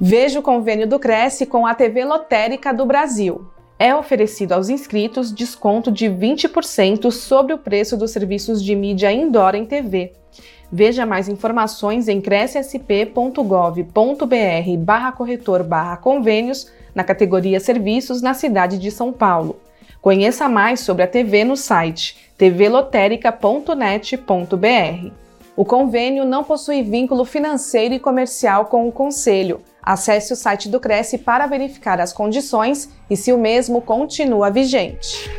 Veja o convênio do Cresce com a TV Lotérica do Brasil. É oferecido aos inscritos desconto de 20% sobre o preço dos serviços de mídia indoor em TV. Veja mais informações em crescsp.gov.br barra corretor barra convênios na categoria Serviços na cidade de São Paulo. Conheça mais sobre a TV no site tvlotérica.net.br. O convênio não possui vínculo financeiro e comercial com o Conselho. Acesse o site do Cresce para verificar as condições e se o mesmo continua vigente.